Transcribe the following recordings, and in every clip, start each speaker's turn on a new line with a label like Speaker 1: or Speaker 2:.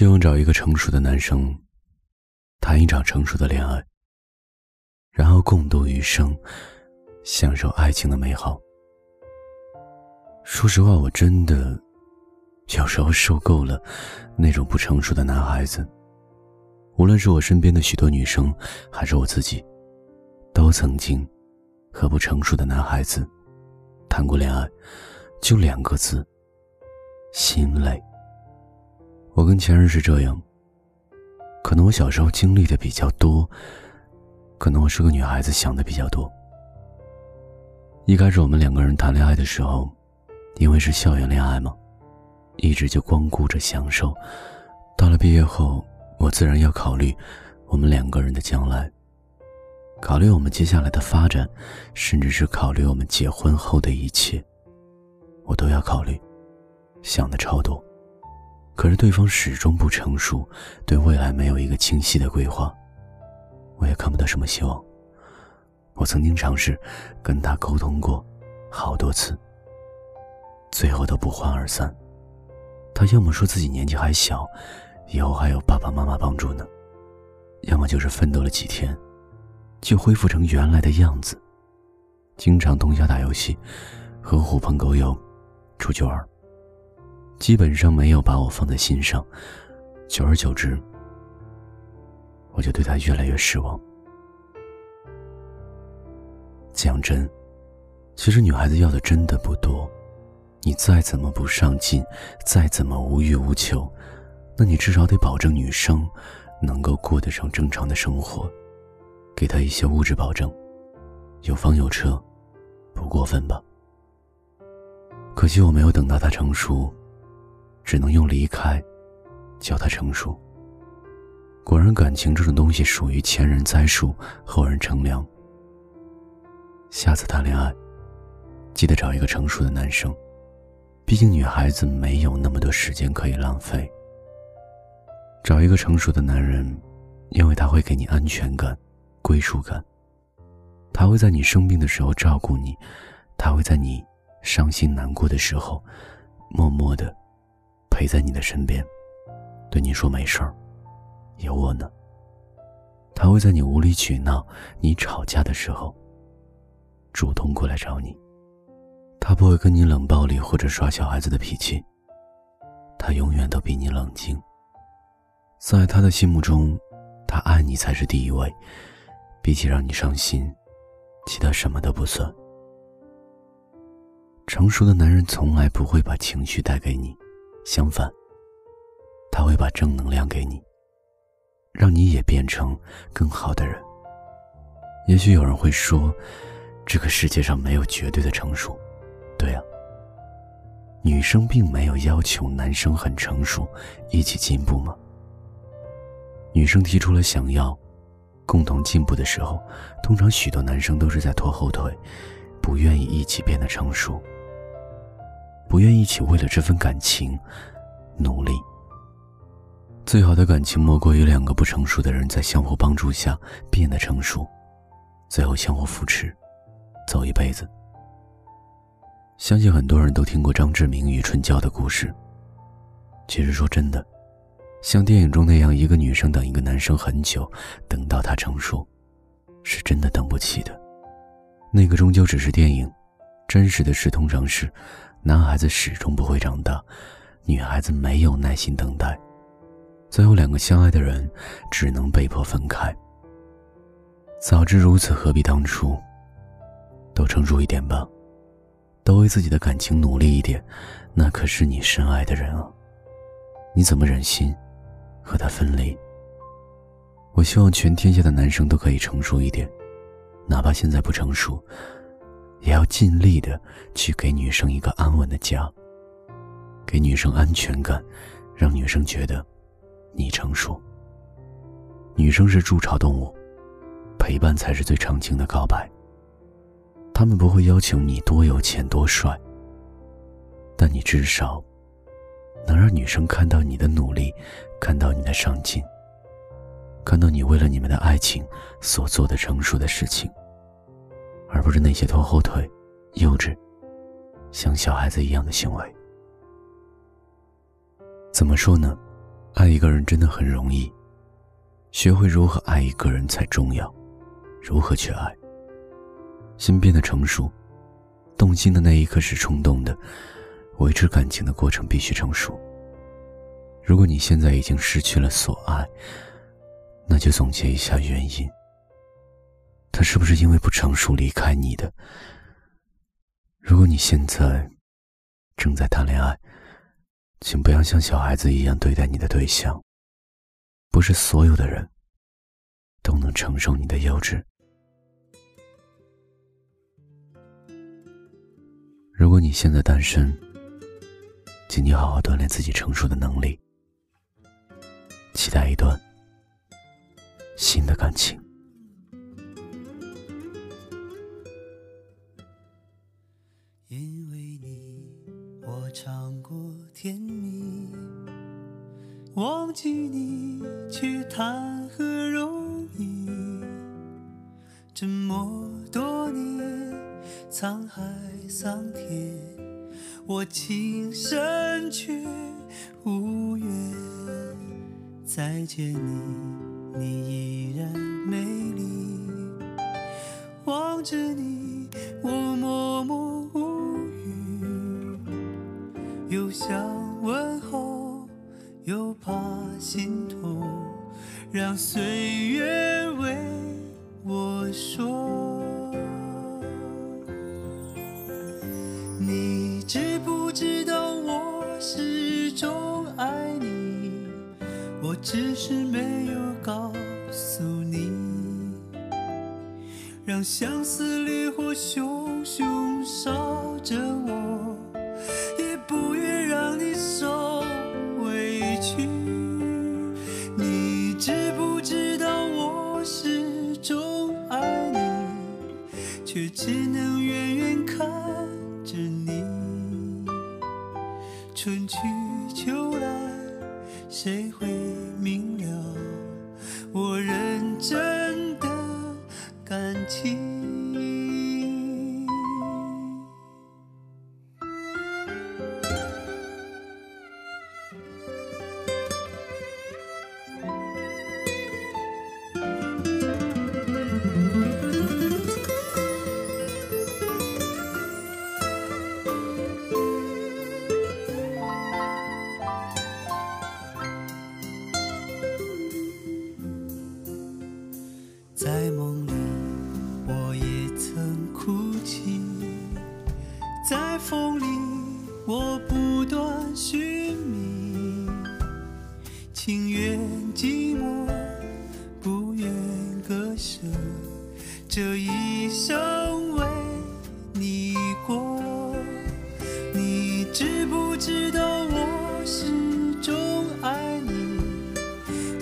Speaker 1: 希望找一个成熟的男生，谈一场成熟的恋爱，然后共度余生，享受爱情的美好。说实话，我真的有时候受够了那种不成熟的男孩子。无论是我身边的许多女生，还是我自己，都曾经和不成熟的男孩子谈过恋爱，就两个字：心累。我跟前任是这样。可能我小时候经历的比较多，可能我是个女孩子想的比较多。一开始我们两个人谈恋爱的时候，因为是校园恋爱嘛，一直就光顾着享受。到了毕业后，我自然要考虑我们两个人的将来，考虑我们接下来的发展，甚至是考虑我们结婚后的一切，我都要考虑，想的超多。可是对方始终不成熟，对未来没有一个清晰的规划，我也看不到什么希望。我曾经尝试跟他沟通过好多次，最后都不欢而散。他要么说自己年纪还小，以后还有爸爸妈妈帮助呢，要么就是奋斗了几天，就恢复成原来的样子，经常通宵打游戏，和狐朋狗友出去玩。基本上没有把我放在心上，久而久之，我就对他越来越失望。讲真，其实女孩子要的真的不多，你再怎么不上进，再怎么无欲无求，那你至少得保证女生能够过得上正常的生活，给她一些物质保证，有房有车，不过分吧？可惜我没有等到她成熟。只能用离开，叫他成熟。果然，感情这种东西属于前人栽树，后人乘凉。下次谈恋爱，记得找一个成熟的男生，毕竟女孩子没有那么多时间可以浪费。找一个成熟的男人，因为他会给你安全感、归属感。他会在你生病的时候照顾你，他会在你伤心难过的时候，默默的。陪在你的身边，对你说没事儿，有我呢。他会在你无理取闹、你吵架的时候，主动过来找你。他不会跟你冷暴力或者耍小孩子的脾气，他永远都比你冷静。在他的心目中，他爱你才是第一位，比起让你伤心，其他什么都不算。成熟的男人从来不会把情绪带给你。相反，他会把正能量给你，让你也变成更好的人。也许有人会说，这个世界上没有绝对的成熟。对啊，女生并没有要求男生很成熟，一起进步吗？女生提出了想要共同进步的时候，通常许多男生都是在拖后腿，不愿意一起变得成熟。不愿一起为了这份感情努力。最好的感情莫过于两个不成熟的人在相互帮助下变得成熟，最后相互扶持，走一辈子。相信很多人都听过张志明与春娇的故事。其实说真的，像电影中那样，一个女生等一个男生很久，等到他成熟，是真的等不起的。那个终究只是电影，真实的事通常是。男孩子始终不会长大，女孩子没有耐心等待，最后两个相爱的人只能被迫分开。早知如此，何必当初？都成熟一点吧，都为自己的感情努力一点，那可是你深爱的人啊！你怎么忍心和他分离？我希望全天下的男生都可以成熟一点，哪怕现在不成熟。也要尽力的去给女生一个安稳的家，给女生安全感，让女生觉得你成熟。女生是筑巢动物，陪伴才是最长情的告白。他们不会要求你多有钱多帅，但你至少能让女生看到你的努力，看到你的上进，看到你为了你们的爱情所做的成熟的事情。而不是那些拖后腿、幼稚、像小孩子一样的行为。怎么说呢？
Speaker 2: 爱一个人真的很容易，学会如何爱一个人才重要。如何去爱？心变得成熟，动心的那一刻是冲动的，维持感情的过程必须成熟。如果你现在已经失去了所爱，那就总结一下原因。他是不是因为不成熟离开你的？如果你现在正在谈恋爱，请不要像小孩子一样对待你的对象。不是所有的人都能承受你的幼稚。如果你现在单身，请你好好锻炼自己成熟的能力，期待一段新的感情。
Speaker 1: 沧海。桑田，我情深却无缘再见你，你依然美丽。望着你，我默默无语，又想问候，又怕心痛，让岁月为我说。只是没有告诉你，让相思烈火熊熊烧着我，也不愿让你受委屈。你知不知道我始终爱你，却只能远远看着你。春去感情？寻觅。情愿寂寞，不愿割舍，这一生为你过。你知不知道我始终爱你？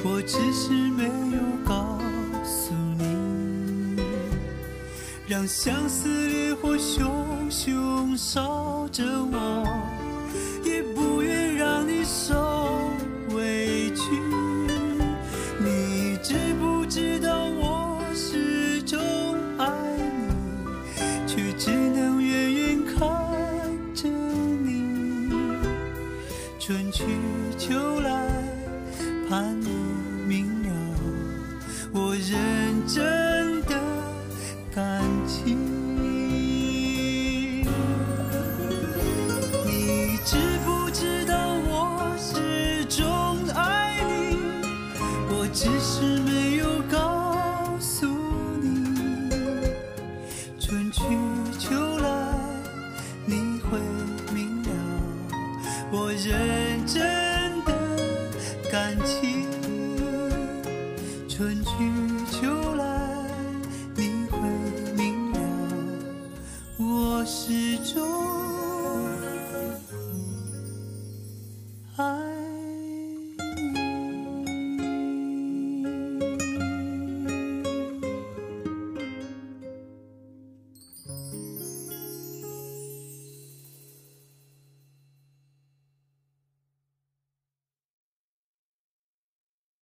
Speaker 1: 我只是没有告诉你。让相思烈火熊熊烧着我，盘感情。